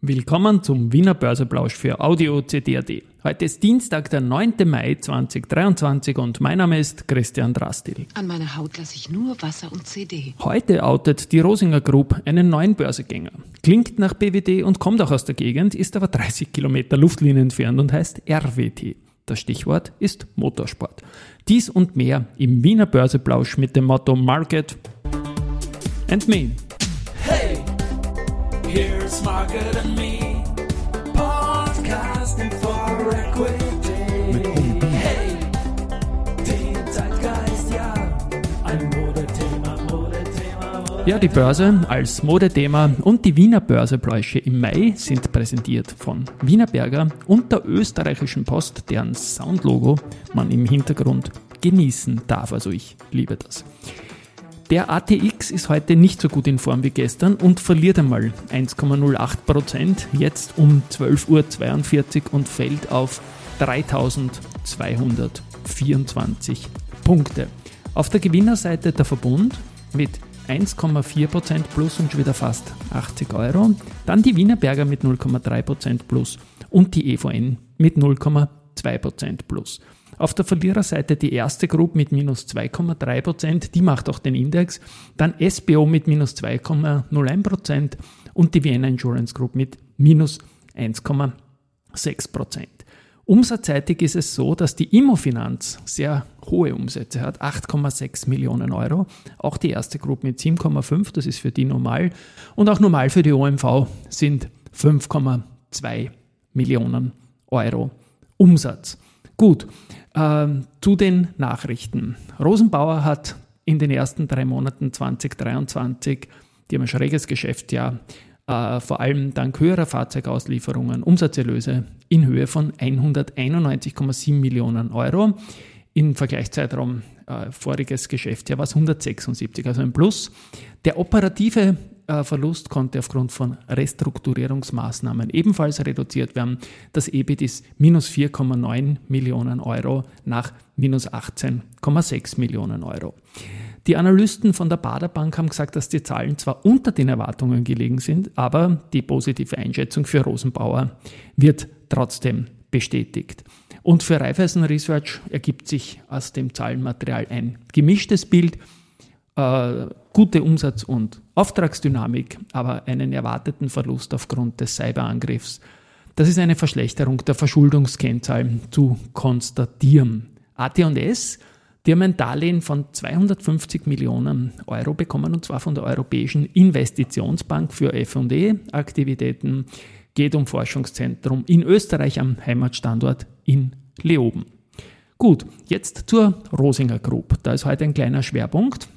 Willkommen zum Wiener Börseplausch für Audio CD.at. Heute ist Dienstag, der 9. Mai 2023 und mein Name ist Christian Drastil. An meiner Haut lasse ich nur Wasser und CD. Heute outet die Rosinger Group einen neuen Börsegänger. Klingt nach BWD und kommt auch aus der Gegend, ist aber 30 Kilometer Luftlinie entfernt und heißt RWT. Das Stichwort ist Motorsport. Dies und mehr im Wiener Börseplausch mit dem Motto Market and Me. Hey, here's Market and Me, podcasting for Equity. Hey, den Zeitgeist, ja, ein Modethema, Modethema, Modethema. Ja, die Börse als Modethema und die Wiener Börsepläusche im Mai sind präsentiert von Wienerberger und der österreichischen Post, deren Soundlogo man im Hintergrund genießen darf. Also ich liebe das. Der ATX ist heute nicht so gut in Form wie gestern und verliert einmal 1,08%, jetzt um 12.42 Uhr und fällt auf 3224 Punkte. Auf der Gewinnerseite der Verbund mit 1,4% plus und schon wieder fast 80 Euro. Dann die Wienerberger mit 0,3% plus und die EVN mit 0,2% plus. Auf der Verliererseite die erste Group mit minus 2,3%, die macht auch den Index. Dann SBO mit minus 2,01% und die Vienna Insurance Group mit minus 1,6%. Umsatzseitig ist es so, dass die Immofinanz sehr hohe Umsätze hat, 8,6 Millionen Euro. Auch die erste Group mit 7,5, das ist für die normal. Und auch normal für die OMV sind 5,2 Millionen Euro Umsatz. Gut, ähm, zu den Nachrichten. Rosenbauer hat in den ersten drei Monaten 2023, die haben ein schräges Geschäftsjahr, äh, vor allem dank höherer Fahrzeugauslieferungen Umsatzerlöse in Höhe von 191,7 Millionen Euro. Im Vergleichszeitraum äh, voriges Geschäftsjahr war es 176, also ein Plus. Der operative äh, Verlust konnte aufgrund von Restrukturierungsmaßnahmen ebenfalls reduziert werden. Das EBIT ist minus 4,9 Millionen Euro nach minus 18,6 Millionen Euro. Die Analysten von der Baderbank haben gesagt, dass die Zahlen zwar unter den Erwartungen gelegen sind, aber die positive Einschätzung für Rosenbauer wird trotzdem bestätigt. Und für Raiffeisen Research ergibt sich aus dem Zahlenmaterial ein gemischtes Bild, äh, gute Umsatz- und Auftragsdynamik, aber einen erwarteten Verlust aufgrund des Cyberangriffs. Das ist eine Verschlechterung der Verschuldungskennzahlen zu konstatieren. AT&S die haben ein Darlehen von 250 Millionen Euro bekommen und zwar von der Europäischen Investitionsbank für FE-Aktivitäten. Geht um Forschungszentrum in Österreich am Heimatstandort in Leoben. Gut, jetzt zur Rosinger Group. Da ist heute ein kleiner Schwerpunkt.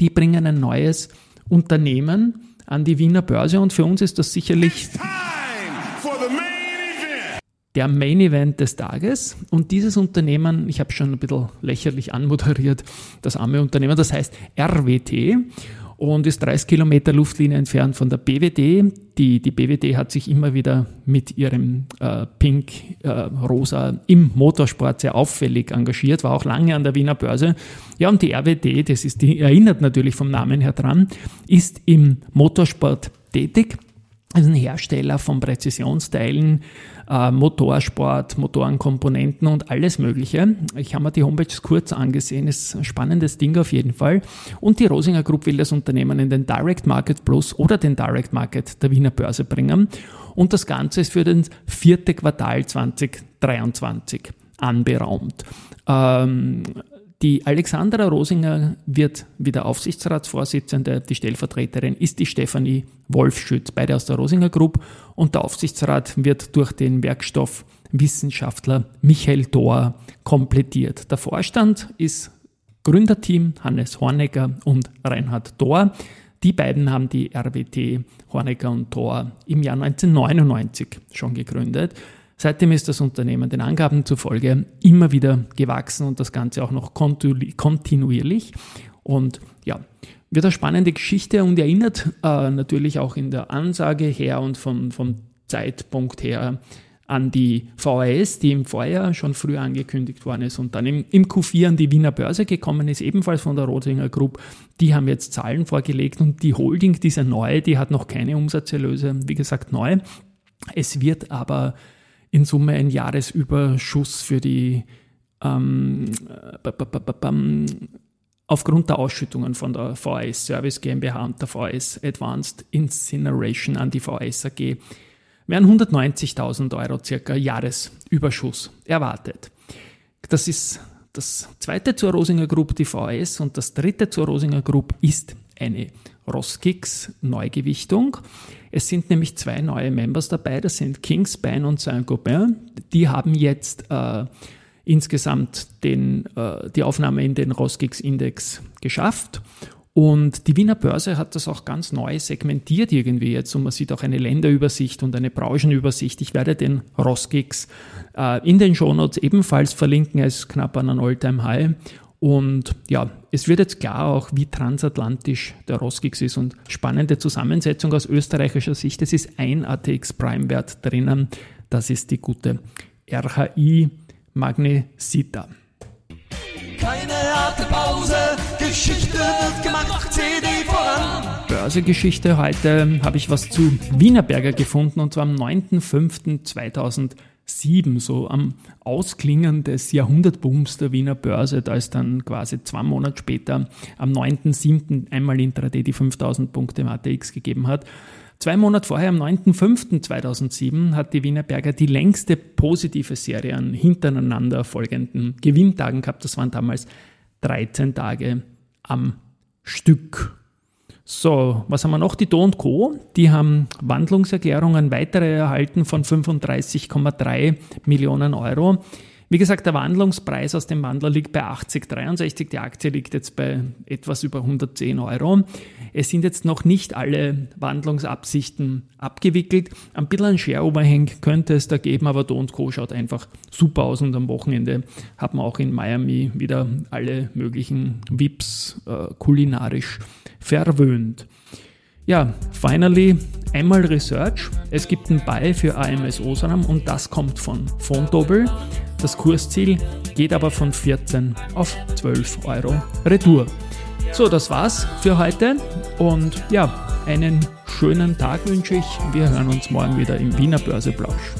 Die bringen ein neues Unternehmen an die Wiener Börse und für uns ist das sicherlich der Main Event des Tages. Und dieses Unternehmen, ich habe schon ein bisschen lächerlich anmoderiert, das arme Unternehmen, das heißt RWT und ist 30 Kilometer Luftlinie entfernt von der BWD. Die, die BWD hat sich immer wieder mit ihrem äh, Pink äh, Rosa im Motorsport sehr auffällig engagiert, war auch lange an der Wiener Börse. Ja, und die RWD, das ist die, erinnert natürlich vom Namen her dran, ist im Motorsport tätig ist ein Hersteller von Präzisionsteilen, äh, Motorsport, Motorenkomponenten und alles Mögliche. Ich habe mir die Homepage kurz angesehen, ist ein spannendes Ding auf jeden Fall. Und die Rosinger Group will das Unternehmen in den Direct Market Plus oder den Direct Market der Wiener Börse bringen. Und das Ganze ist für den vierte Quartal 2023 anberaumt. Ähm, die Alexandra Rosinger wird wieder Aufsichtsratsvorsitzende. Die Stellvertreterin ist die Stefanie Wolfschütz, beide aus der Rosinger Group. Und der Aufsichtsrat wird durch den Werkstoffwissenschaftler Michael Dohr komplettiert. Der Vorstand ist Gründerteam Hannes Hornecker und Reinhard Dohr. Die beiden haben die RWT Hornecker und Thor im Jahr 1999 schon gegründet. Seitdem ist das Unternehmen den Angaben zufolge immer wieder gewachsen und das Ganze auch noch kontinuierlich. Und ja, wird eine spannende Geschichte und erinnert äh, natürlich auch in der Ansage her und vom, vom Zeitpunkt her an die VHS, die im Vorjahr schon früher angekündigt worden ist und dann im, im Q4 an die Wiener Börse gekommen ist, ebenfalls von der Rosinger Group. Die haben jetzt Zahlen vorgelegt und die Holding, diese neue, die hat noch keine Umsatzerlöse, wie gesagt neu. Es wird aber in Summe ein Jahresüberschuss für die ähm, aufgrund der Ausschüttungen von der VHS Service GmbH und der VHS Advanced Incineration an die VHS AG werden 190.000 Euro circa Jahresüberschuss erwartet. Das ist das zweite zur Rosinger Group, die VHS, und das dritte zur Rosinger Group ist eine Roskix Neugewichtung. Es sind nämlich zwei neue Members dabei, das sind Kingspan und Saint-Gobain. Die haben jetzt äh, insgesamt den, äh, die Aufnahme in den Roskix-Index geschafft. Und die Wiener Börse hat das auch ganz neu segmentiert irgendwie jetzt und man sieht auch eine Länderübersicht und eine Branchenübersicht. Ich werde den Roskix äh, in den Shownotes ebenfalls verlinken, er ist knapp an einem All-Time-High. Und ja, es wird jetzt klar auch, wie transatlantisch der Roskix ist und spannende Zusammensetzung aus österreichischer Sicht. Es ist ein ATX Prime-Wert drinnen, das ist die gute RHI Magnesita. Keine harte Pause, Geschichte wird gemacht, CD voran. Börsegeschichte. Heute habe ich was zu Wienerberger gefunden und zwar am 9.05.2007, so am Ausklingen des Jahrhundertbooms der Wiener Börse. Da ist dann quasi zwei Monate später am 9.07. einmal intraday die 5000 Punkte im ATX gegeben hat. Zwei Monate vorher, am 9.05.2007, hat die Wienerberger die längste positive Serie an hintereinander folgenden Gewinntagen gehabt. Das waren damals 13 Tage am Stück. So, was haben wir noch? Die Do Co. Die haben Wandlungserklärungen weitere erhalten von 35,3 Millionen Euro. Wie gesagt, der Wandlungspreis aus dem Wandler liegt bei 80,63. Die Aktie liegt jetzt bei etwas über 110 Euro. Es sind jetzt noch nicht alle Wandlungsabsichten abgewickelt. Ein bisschen ein Share-Overhang könnte es da geben, aber Do Co. schaut einfach super aus und am Wochenende hat man auch in Miami wieder alle möglichen VIPs äh, kulinarisch verwöhnt. Ja, finally einmal Research. Es gibt ein Buy für AMS Osram und das kommt von Fontobel. Das Kursziel geht aber von 14 auf 12 Euro Retour. So, das war's für heute und ja, einen schönen Tag wünsche ich. Wir hören uns morgen wieder im Wiener Börseplausch.